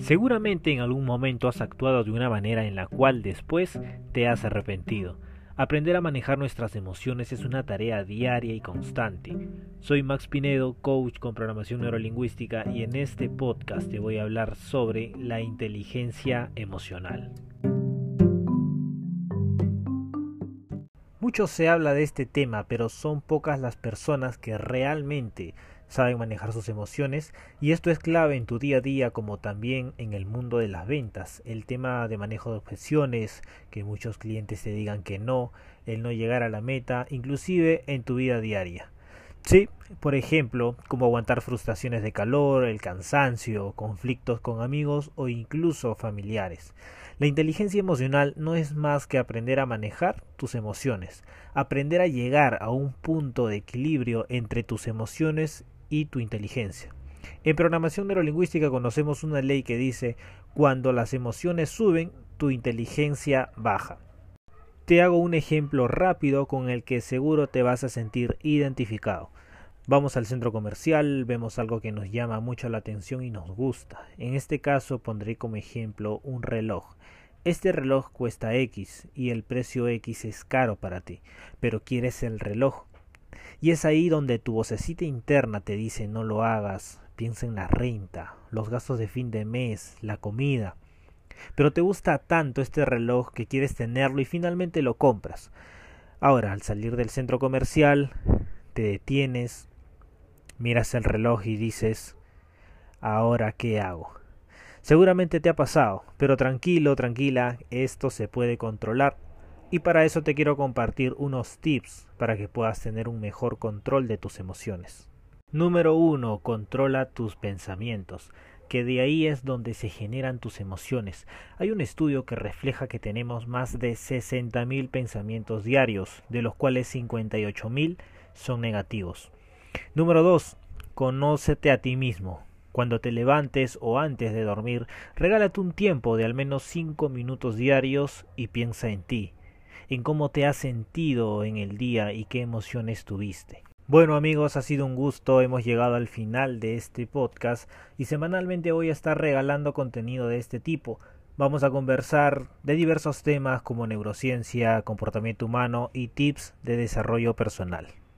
Seguramente en algún momento has actuado de una manera en la cual después te has arrepentido. Aprender a manejar nuestras emociones es una tarea diaria y constante. Soy Max Pinedo, coach con programación neurolingüística y en este podcast te voy a hablar sobre la inteligencia emocional. Mucho se habla de este tema, pero son pocas las personas que realmente saben manejar sus emociones y esto es clave en tu día a día como también en el mundo de las ventas. El tema de manejo de objeciones, que muchos clientes te digan que no, el no llegar a la meta, inclusive en tu vida diaria. Sí, por ejemplo, como aguantar frustraciones de calor, el cansancio, conflictos con amigos o incluso familiares. La inteligencia emocional no es más que aprender a manejar tus emociones, aprender a llegar a un punto de equilibrio entre tus emociones y tu inteligencia. En programación neurolingüística conocemos una ley que dice cuando las emociones suben, tu inteligencia baja. Te hago un ejemplo rápido con el que seguro te vas a sentir identificado. Vamos al centro comercial, vemos algo que nos llama mucho la atención y nos gusta. En este caso pondré como ejemplo un reloj. Este reloj cuesta X y el precio X es caro para ti, pero quieres el reloj y es ahí donde tu vocecita interna te dice no lo hagas, piensa en la renta, los gastos de fin de mes, la comida. Pero te gusta tanto este reloj que quieres tenerlo y finalmente lo compras. Ahora, al salir del centro comercial, te detienes, miras el reloj y dices, ¿ahora qué hago? Seguramente te ha pasado, pero tranquilo, tranquila, esto se puede controlar y para eso te quiero compartir unos tips para que puedas tener un mejor control de tus emociones. Número 1. Controla tus pensamientos, que de ahí es donde se generan tus emociones. Hay un estudio que refleja que tenemos más de 60.000 pensamientos diarios, de los cuales 58.000 son negativos. Número 2. Conócete a ti mismo. Cuando te levantes o antes de dormir, regálate un tiempo de al menos 5 minutos diarios y piensa en ti en cómo te has sentido en el día y qué emociones tuviste. Bueno amigos, ha sido un gusto, hemos llegado al final de este podcast y semanalmente voy a estar regalando contenido de este tipo. Vamos a conversar de diversos temas como neurociencia, comportamiento humano y tips de desarrollo personal.